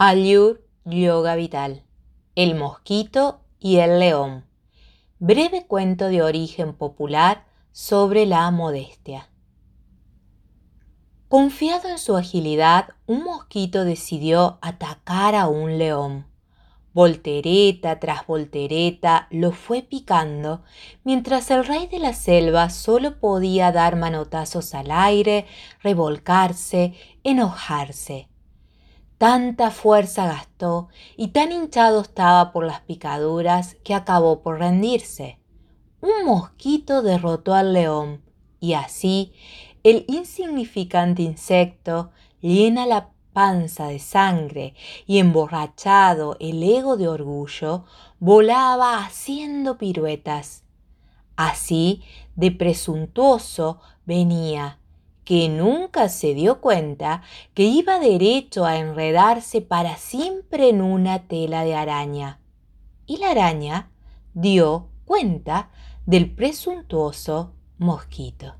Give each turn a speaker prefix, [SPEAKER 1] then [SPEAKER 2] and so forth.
[SPEAKER 1] Ayur Yoga Vital. El mosquito y el león. Breve cuento de origen popular sobre la modestia. Confiado en su agilidad, un mosquito decidió atacar a un león. Voltereta tras voltereta lo fue picando, mientras el rey de la selva solo podía dar manotazos al aire, revolcarse, enojarse. Tanta fuerza gastó y tan hinchado estaba por las picaduras que acabó por rendirse. Un mosquito derrotó al león y así el insignificante insecto llena la panza de sangre y emborrachado el ego de orgullo, volaba haciendo piruetas. Así de presuntuoso venía que nunca se dio cuenta que iba derecho a enredarse para siempre en una tela de araña. Y la araña dio cuenta del presuntuoso mosquito.